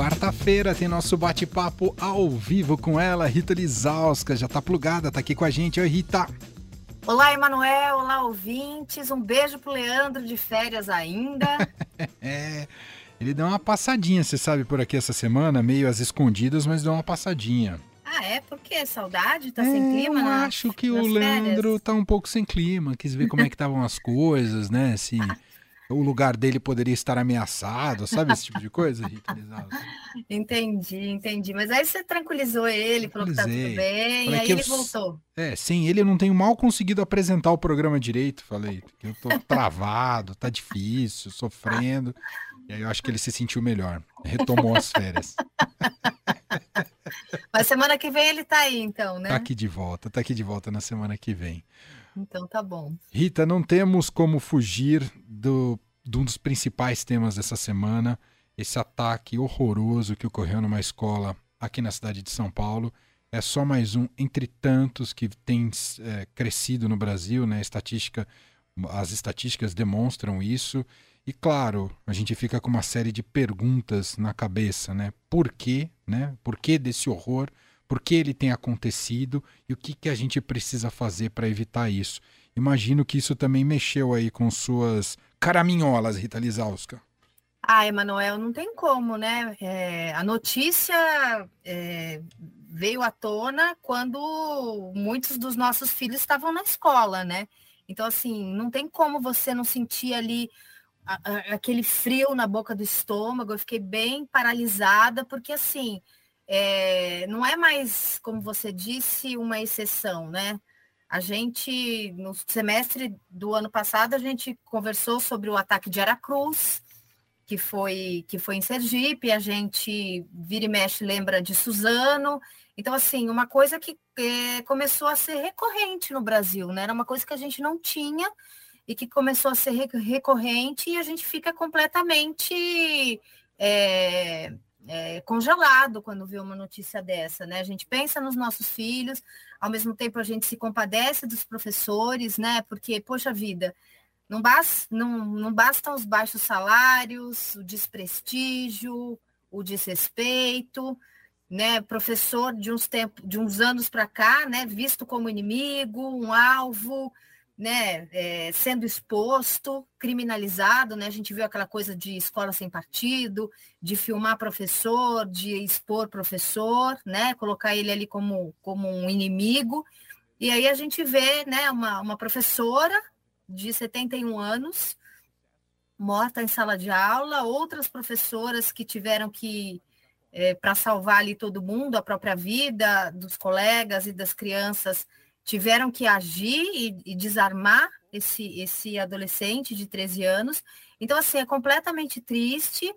Quarta-feira tem nosso bate-papo ao vivo com ela, Rita Lizauska. Já tá plugada, tá aqui com a gente. Oi, Rita. Olá, Emanuel. Olá, ouvintes. Um beijo pro Leandro de férias ainda. é, ele deu uma passadinha, você sabe, por aqui essa semana, meio às escondidas, mas deu uma passadinha. Ah, é? Por quê? Saudade? Tá é, sem clima? Eu acho que o Leandro férias? tá um pouco sem clima. Quis ver como é que estavam as coisas, né? Se o lugar dele poderia estar ameaçado, sabe esse tipo de coisa, Rita Entendi, entendi. Mas aí você tranquilizou ele, falou que tá tudo bem, falei e aí ele eu, voltou. É, sem ele eu não tenho mal conseguido apresentar o programa direito, falei. Eu tô travado, tá difícil, sofrendo. E aí eu acho que ele se sentiu melhor, retomou as férias. Mas semana que vem ele tá aí, então, né? Tá aqui de volta, tá aqui de volta na semana que vem. Então tá bom. Rita, não temos como fugir do, de um dos principais temas dessa semana, esse ataque horroroso que ocorreu numa escola aqui na cidade de São Paulo. É só mais um entre tantos que tem é, crescido no Brasil, né? Estatística, as estatísticas demonstram isso. E claro, a gente fica com uma série de perguntas na cabeça, né? Por quê, né? Por que desse horror? Por que ele tem acontecido e o que, que a gente precisa fazer para evitar isso. Imagino que isso também mexeu aí com suas caraminholas, Rita Lizauska. Ah, Emanuel, não tem como, né? É, a notícia é, veio à tona quando muitos dos nossos filhos estavam na escola, né? Então, assim, não tem como você não sentir ali a, a, aquele frio na boca do estômago. Eu fiquei bem paralisada, porque, assim, é, não é mais, como você disse, uma exceção, né? A gente, no semestre do ano passado, a gente conversou sobre o ataque de Aracruz, que foi, que foi em Sergipe, a gente vira e mexe lembra de Suzano. Então, assim, uma coisa que é, começou a ser recorrente no Brasil, né? Era uma coisa que a gente não tinha e que começou a ser recorrente e a gente fica completamente é, é, congelado quando vê uma notícia dessa, né? A gente pensa nos nossos filhos, ao mesmo tempo a gente se compadece dos professores, né? Porque, poxa vida, não, basta, não, não bastam os baixos salários, o desprestígio, o desrespeito, né? Professor de uns de uns anos para cá, né? Visto como inimigo, um alvo, né, é, sendo exposto, criminalizado, né? A gente viu aquela coisa de escola sem partido, de filmar professor, de expor professor, né? Colocar ele ali como, como um inimigo. E aí a gente vê, né, uma, uma professora de 71 anos morta em sala de aula, outras professoras que tiveram que é, para salvar ali todo mundo, a própria vida dos colegas e das crianças tiveram que agir e, e, desarmar esse, esse adolescente de 13 anos. Então, assim, é completamente triste.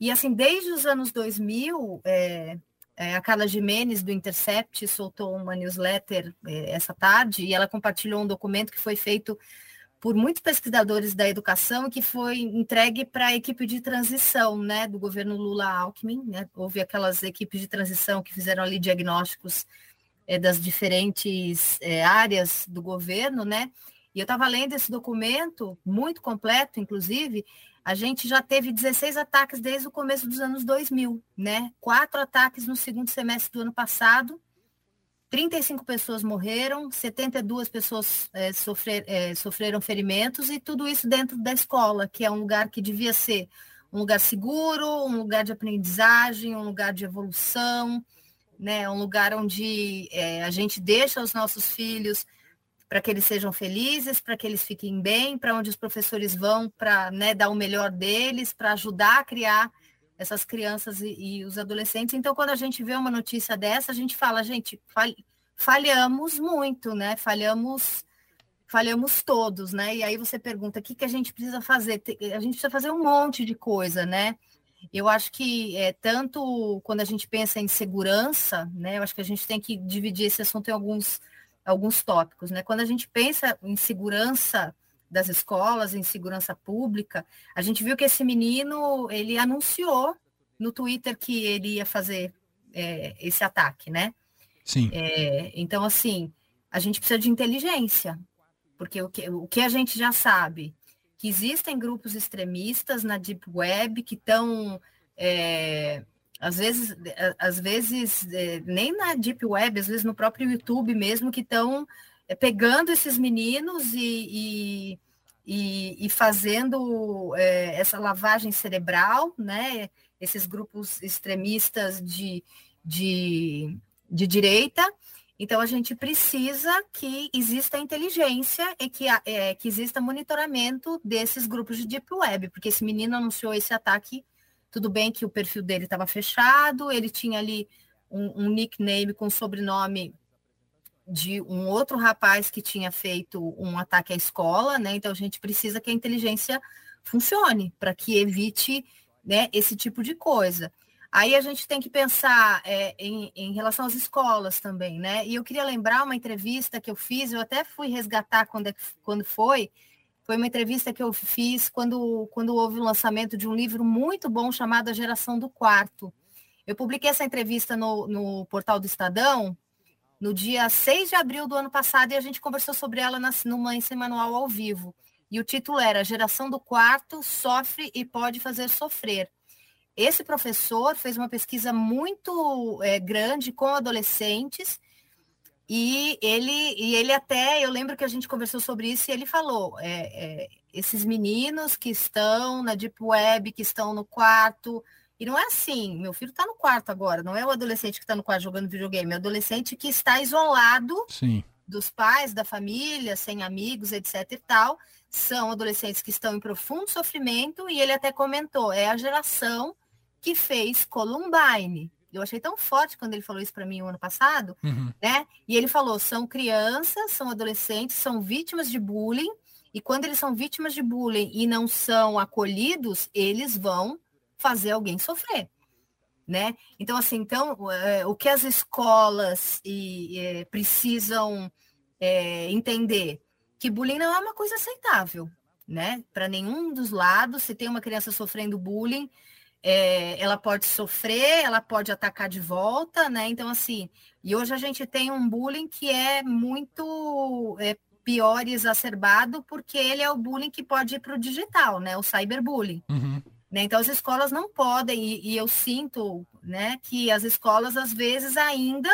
E, assim, desde os anos 2000, é, é, a Carla Jimenez, do Intercept, soltou uma newsletter é, essa tarde e ela compartilhou um documento que foi feito por muitos pesquisadores da educação que foi entregue para a equipe de transição né, do governo Lula-Alckmin. Né? Houve aquelas equipes de transição que fizeram ali diagnósticos é, das diferentes é, áreas do governo, né? E eu estava lendo esse documento, muito completo, inclusive, a gente já teve 16 ataques desde o começo dos anos 2000, né? Quatro ataques no segundo semestre do ano passado, 35 pessoas morreram, 72 pessoas é, sofrer, é, sofreram ferimentos, e tudo isso dentro da escola, que é um lugar que devia ser um lugar seguro, um lugar de aprendizagem, um lugar de evolução, né? Um lugar onde é, a gente deixa os nossos filhos para que eles sejam felizes, para que eles fiquem bem, para onde os professores vão para né, dar o melhor deles, para ajudar a criar essas crianças e, e, os adolescentes. Então, quando a gente vê uma notícia dessa, a gente fala, gente, falhamos muito, né? Falhamos, falhamos todos, né? E aí você pergunta, o que, que a gente precisa fazer? A gente precisa fazer um monte de coisa, né? Eu acho que é, tanto quando a gente pensa em segurança, né, eu acho que a gente tem que dividir esse assunto em alguns, alguns tópicos. Né? Quando a gente pensa em segurança das escolas, em segurança pública, a gente viu que esse menino ele anunciou no Twitter que ele ia fazer é, esse ataque, né? Sim. É, então, assim, a gente precisa de inteligência, porque o que, o que a gente já sabe que existem grupos extremistas na Deep Web que estão é, às vezes, às vezes é, nem na Deep Web, às vezes no próprio YouTube mesmo, que estão é, pegando esses meninos e, e, e, e fazendo é, essa lavagem cerebral, né? Esses grupos extremistas de, de, de direita. Então, a gente precisa que exista inteligência e que, é, que exista monitoramento desses grupos de Deep Web, porque esse menino anunciou esse ataque tudo bem que o perfil dele estava fechado, ele tinha ali um, um, nickname com sobrenome de um outro rapaz que tinha feito um ataque à escola, né? Então a gente precisa que a inteligência funcione para que evite né, esse tipo de coisa. Aí a gente tem que pensar é, em, em, relação às escolas também, né? E eu queria lembrar uma entrevista que eu fiz, eu até fui resgatar quando, é, quando foi, foi uma entrevista que eu fiz quando, quando houve o lançamento de um livro muito bom chamado A Geração do Quarto. Eu publiquei essa entrevista no, no portal do Estadão no dia 6 de abril do ano passado e a gente conversou sobre ela na, no Mãe Manual ao vivo. E o título era Geração do Quarto sofre e pode fazer sofrer. Esse professor fez uma pesquisa muito é, grande com adolescentes e ele, e ele até, eu lembro que a gente conversou sobre isso e ele falou: é, é, esses meninos que estão na Deep Web, que estão no quarto. E não é assim, meu filho está no quarto agora, não é o adolescente que está no quarto jogando videogame, é o adolescente que está isolado Sim. dos pais, da família, sem amigos, etc e tal. São adolescentes que estão em profundo sofrimento, e ele até comentou: é a geração que fez Columbine. Eu achei tão forte quando ele falou isso para mim o ano passado, uhum. né? E ele falou: são crianças, são adolescentes, são vítimas de bullying, e quando eles são vítimas de bullying e não são acolhidos, eles vão fazer alguém sofrer. Né? Então, assim, então, é, o que as escolas e, é, precisam é, entender? Que bullying não é uma coisa aceitável, né? Para nenhum dos lados, se tem uma criança sofrendo bullying, é, ela pode sofrer, ela pode atacar de volta, né? Então, assim, e hoje a gente tem um bullying que é muito é, pior e exacerbado, porque ele é o bullying que pode ir para o digital, né? O cyberbullying. Uhum. Né? Então, as escolas não podem, e, e, eu sinto né, que as escolas, às vezes, ainda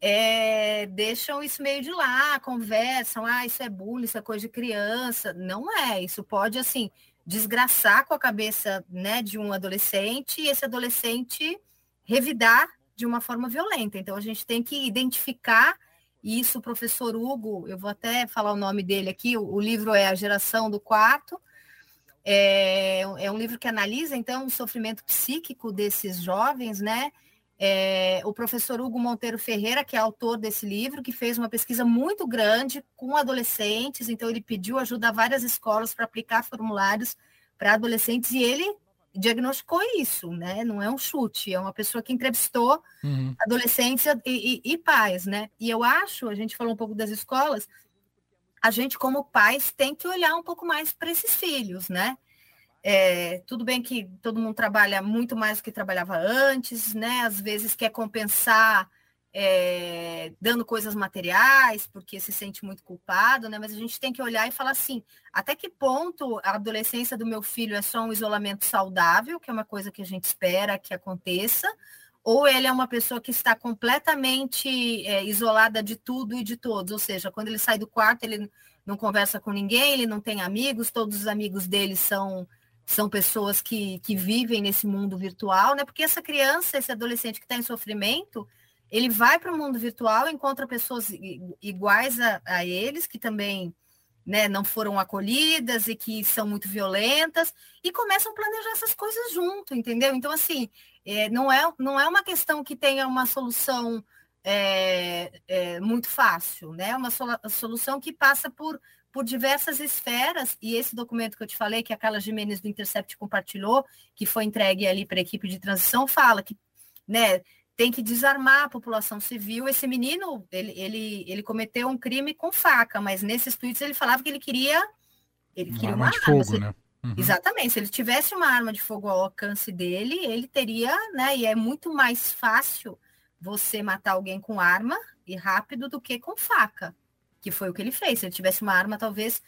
é, deixam isso meio de lá, conversam, ah, isso é bullying, isso é coisa de criança. Não é, isso pode, assim, desgraçar com a cabeça né, de um adolescente e esse adolescente revidar de uma forma violenta. Então, a gente tem que identificar isso. O professor Hugo, eu vou até falar o nome dele aqui, o, o livro é A Geração do Quarto. É, é um livro que analisa, então, o sofrimento psíquico desses jovens, né? É, o professor Hugo Monteiro Ferreira, que é autor desse livro, que fez uma pesquisa muito grande com adolescentes, então ele pediu ajuda a várias escolas para aplicar formulários para adolescentes e ele diagnosticou isso, né? Não é um chute, é uma pessoa que entrevistou uhum. adolescentes e, e, e pais, né? E eu acho, a gente falou um pouco das escolas, a gente como pais tem que olhar um pouco mais para esses filhos, né? É, tudo bem que todo mundo trabalha muito mais do que trabalhava antes, né? Às vezes quer compensar é, dando coisas materiais, porque se sente muito culpado, né? Mas a gente tem que olhar e falar assim: até que ponto a adolescência do meu filho é só um isolamento saudável, que é uma coisa que a gente espera que aconteça, ou ele é uma pessoa que está completamente é, isolada de tudo e de todos, ou seja, quando ele sai do quarto, ele não conversa com ninguém, ele não tem amigos, todos os amigos dele são são pessoas que, que vivem nesse mundo virtual, né? Porque essa criança, esse adolescente que está em sofrimento, ele vai para o mundo virtual, encontra pessoas iguais a, a eles, que também né, não foram acolhidas e que são muito violentas, e começam a planejar essas coisas junto, entendeu? Então, assim, é, não, é, não é uma questão que tenha uma solução é, é, muito fácil, né? É uma solução que passa por por diversas esferas, e esse documento que eu te falei, que a Carla Jimenez do Intercept compartilhou, que foi entregue ali para a equipe de transição, fala que né, tem que desarmar a população civil. Esse menino, ele, ele, ele cometeu um crime com faca, mas nesses tweets ele falava que ele queria, ele queria uma, uma arma. Fogo, né? Uhum. Exatamente, se ele tivesse uma arma de fogo ao alcance dele, ele teria, né? E é muito mais fácil você matar alguém com arma e rápido do que com faca que foi o que ele fez. Se ele tivesse uma arma, talvez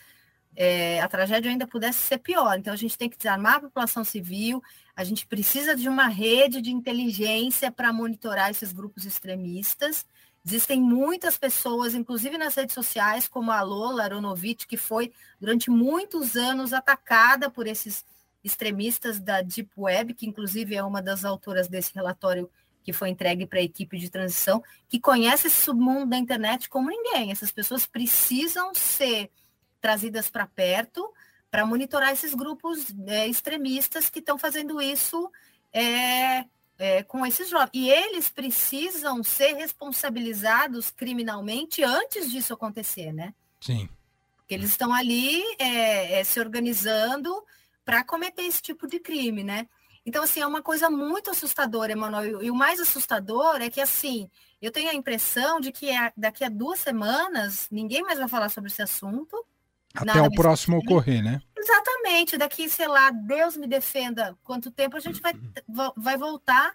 é, a tragédia ainda pudesse ser pior. Então, a gente tem que desarmar a população civil, a gente precisa de uma rede de inteligência para monitorar esses grupos extremistas. Existem muitas pessoas, inclusive nas redes sociais, como a Lola Aronovich, que foi durante muitos anos atacada por esses extremistas da Deep Web, que inclusive é uma das autoras desse relatório que foi entregue para a equipe de transição, que conhece esse submundo da internet como ninguém. Essas pessoas precisam ser trazidas para perto para monitorar esses grupos é, extremistas que estão fazendo isso é, é, com esses jovens. E eles precisam ser responsabilizados criminalmente antes disso acontecer, né? Sim. Porque eles estão ali é, é, se organizando para cometer esse tipo de crime, né? Então, assim, é uma coisa muito assustadora, Emanuel. E o mais assustador é que, assim, eu tenho a impressão de que daqui a duas semanas ninguém mais vai falar sobre esse assunto. Até o próximo ocorrer, né? Exatamente. Daqui, sei lá, Deus me defenda quanto tempo a gente vai, vai voltar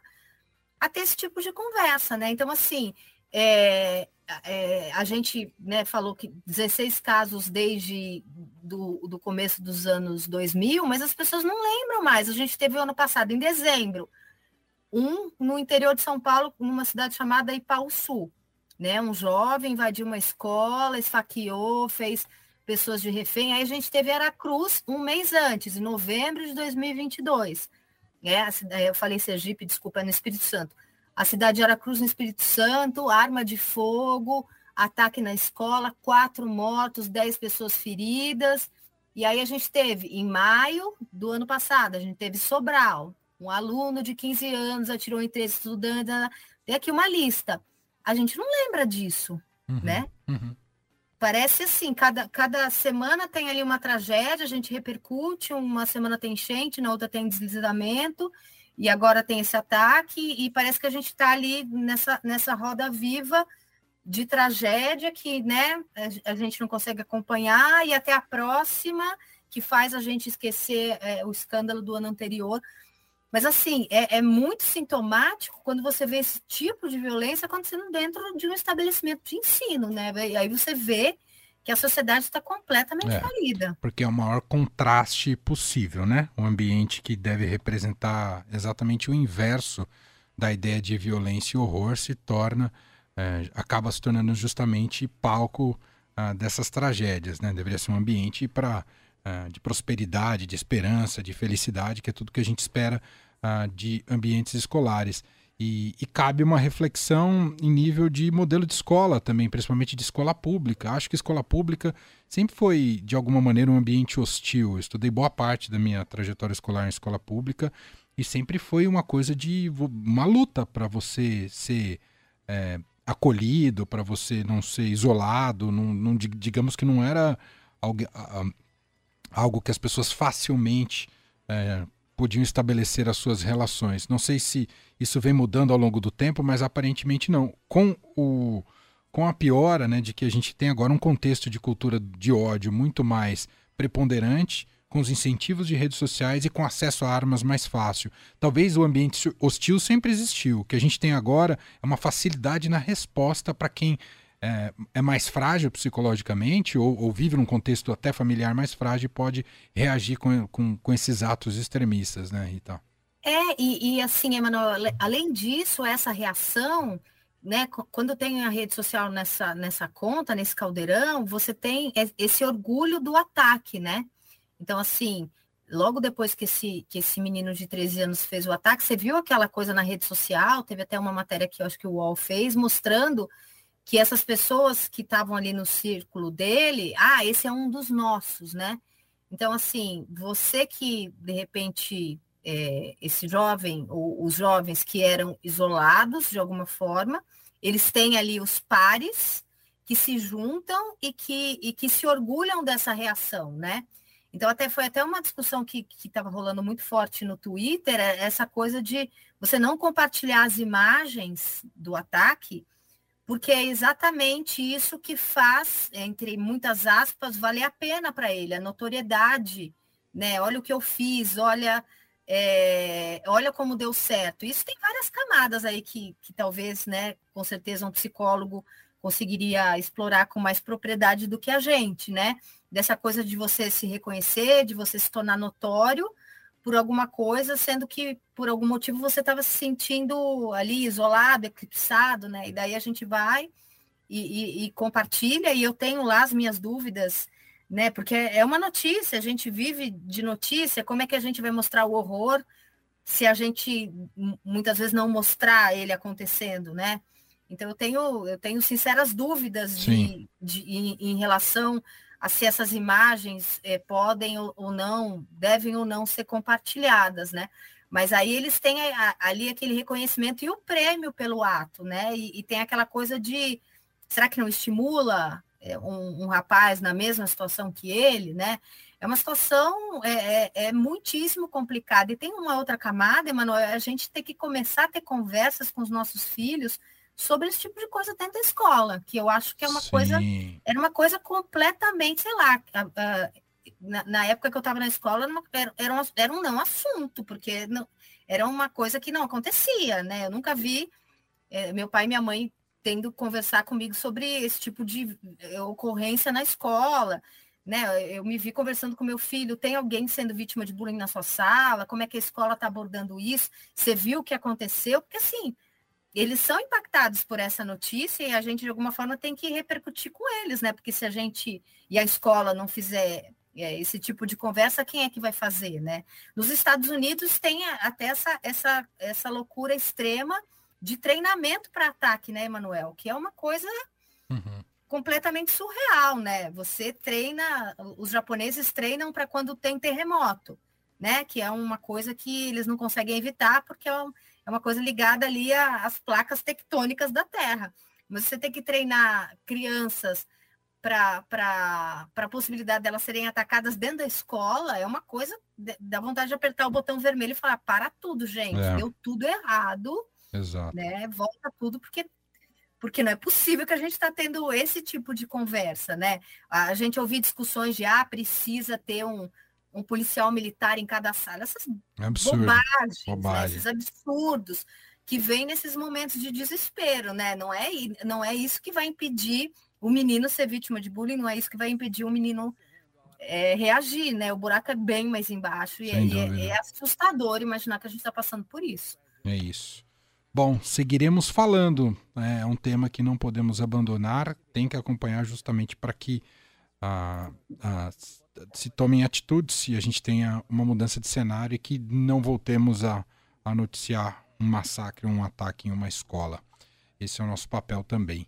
a ter esse tipo de conversa, né? Então, assim, é, é, a gente né, falou que 16 casos desde do, do começo dos anos 2000, mas as pessoas não lembram mais. A gente teve ano passado, em dezembro, um no interior de São Paulo, numa cidade chamada Sul, Né? Um jovem invadiu uma escola, esfaqueou, fez pessoas de refém. Aí a gente teve Aracruz um mês antes, em novembro de 2022. É, eu falei Sergipe, desculpa, é no Espírito Santo a cidade de Aracruz, no Espírito Santo, arma de fogo, ataque na escola, quatro mortos, dez pessoas feridas. E aí a gente teve, em maio do ano passado, a gente teve Sobral, um aluno de 15 anos atirou em três estudantes. Tem aqui uma lista. A gente não lembra disso, uhum, né? Uhum. Parece assim, cada, cada semana tem ali uma tragédia, a gente repercute, uma semana tem enchente, na outra tem deslizamento, e agora tem esse ataque, e parece que a gente está ali nessa, nessa roda viva de tragédia que né, a gente não consegue acompanhar, e até a próxima, que faz a gente esquecer é, o escândalo do ano anterior. Mas, assim, é, é, muito sintomático quando você vê esse tipo de violência acontecendo dentro de um estabelecimento de ensino, né? E aí você vê que a sociedade está completamente é, falida. Porque é o maior contraste possível, né? Um ambiente que deve representar exatamente o inverso da ideia de violência e horror se torna, é, acaba se tornando justamente palco ah, dessas tragédias, né? Deveria ser um ambiente para ah, de prosperidade, de esperança, de felicidade, que é tudo que a gente espera ah, de ambientes escolares. E, e, cabe uma reflexão em nível de modelo de escola também, principalmente de escola pública. Acho que escola pública sempre foi, de alguma maneira, um ambiente hostil. Eu estudei boa parte da minha trajetória escolar em escola pública e sempre foi uma coisa de uma luta para você ser é, acolhido, para você não ser isolado. Não, não, digamos que não era algo, algo que as pessoas facilmente é, podiam estabelecer as suas relações. Não sei se isso vem mudando ao longo do tempo, mas aparentemente não. Com o com a piora, né, de que a gente tem agora um contexto de cultura de ódio muito mais preponderante, com os incentivos de redes sociais e com acesso a armas mais fácil. Talvez o ambiente hostil sempre existiu. O que a gente tem agora é uma facilidade na resposta para quem é, é, mais frágil psicologicamente ou, ou, vive num contexto até familiar mais frágil pode reagir com, com, com esses atos extremistas, né, Rita? É, e, e assim, Emanuel, além disso, essa reação, né, quando tem a rede social nessa, nessa conta, nesse caldeirão, você tem esse orgulho do ataque, né? Então, assim, logo depois que esse, que esse menino de 13 anos fez o ataque, você viu aquela coisa na rede social, teve até uma matéria que eu acho que o UOL fez, mostrando que essas pessoas que estavam ali no círculo dele, ah, esse é um dos nossos, né? Então, assim, você que de repente é, esse jovem, ou os jovens que eram isolados de alguma forma, eles têm ali os pares que se juntam e que, e que se orgulham dessa reação, né? Então, até foi até uma discussão que estava rolando muito forte no Twitter, é essa coisa de você não compartilhar as imagens do ataque porque é exatamente isso que faz, entre muitas aspas, valer a pena para ele, a notoriedade, né? Olha o que eu fiz, olha, é, olha como deu certo. Isso tem várias camadas aí que, que talvez, né, com certeza um psicólogo conseguiria explorar com mais propriedade do que a gente, né? dessa coisa de você se reconhecer, de você se tornar notório por alguma coisa, sendo que por algum motivo você estava se sentindo ali isolado, eclipsado, né? E daí a gente vai e, e, e, compartilha, e eu tenho lá as minhas dúvidas, né? Porque é uma notícia, a gente vive de notícia, como é que a gente vai mostrar o horror se a gente muitas vezes não mostrar ele acontecendo, né? Então eu tenho, eu tenho sinceras dúvidas de, de em, em, relação a se essas imagens eh, podem ou, ou, não, devem ou não ser compartilhadas, né? Mas aí eles têm a, ali aquele reconhecimento e o prêmio pelo ato, né? E, e tem aquela coisa de será que não estimula eh, um, um, rapaz na mesma situação que ele, né? É uma situação é, é, é, muitíssimo complicada. E tem uma outra camada, Emanuel, a gente tem que começar a ter conversas com os nossos filhos sobre esse tipo de coisa dentro da escola, que eu acho que é uma Sim. coisa, era uma coisa completamente, sei lá, na, na época que eu estava na escola, era, era, um, era um não assunto, porque não, era uma coisa que não acontecia, né? Eu nunca vi é, meu pai e minha mãe tendo conversar comigo sobre esse tipo de ocorrência na escola, né? Eu me vi conversando com meu filho, tem alguém sendo vítima de bullying na sua sala? Como é que a escola está abordando isso? Você viu o que aconteceu? Porque assim, eles são impactados por essa notícia e a gente, de alguma forma, tem que repercutir com eles, né? Porque se a gente e a escola não fizer é, esse tipo de conversa, quem é que vai fazer, né? Nos Estados Unidos tem até essa, essa, essa loucura extrema de treinamento para ataque, né, Emanuel? Que é uma coisa uhum. completamente surreal, né? Você treina, os japoneses treinam para quando tem terremoto, né? Que é uma coisa que eles não conseguem evitar porque é um, é uma coisa ligada ali às placas tectônicas da Terra. Mas você tem que treinar crianças para a possibilidade delas serem atacadas dentro da escola, é uma coisa, dá vontade de apertar o botão vermelho e falar, para tudo, gente, é. deu tudo errado, Exato. né? Volta tudo, porque porque não é possível que a gente está tendo esse tipo de conversa, né? A gente ouvir discussões de ah, precisa ter um, um policial militar em cada sala, essas Absurdo. bobagens, né? esses absurdos que vêm nesses momentos de desespero, né? Não é, não é isso que vai impedir o menino ser vítima de bullying, não é isso que vai impedir o menino é, reagir, né? O buraco é bem mais embaixo e é, é, assustador imaginar que a gente está passando por isso. É isso. Bom, seguiremos falando. Né? É um tema que não podemos abandonar, tem que acompanhar justamente para que a, a se tomem atitudes e a gente tenha uma mudança de cenário e que não voltemos a, a noticiar um massacre, um ataque em uma escola. Esse é o nosso papel também.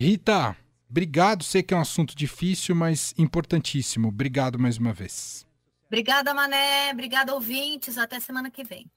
Rita, obrigado. Sei que é um assunto difícil, mas importantíssimo. Obrigado mais uma vez. Obrigada, Mané. Obrigada, ouvintes. Até semana que vem.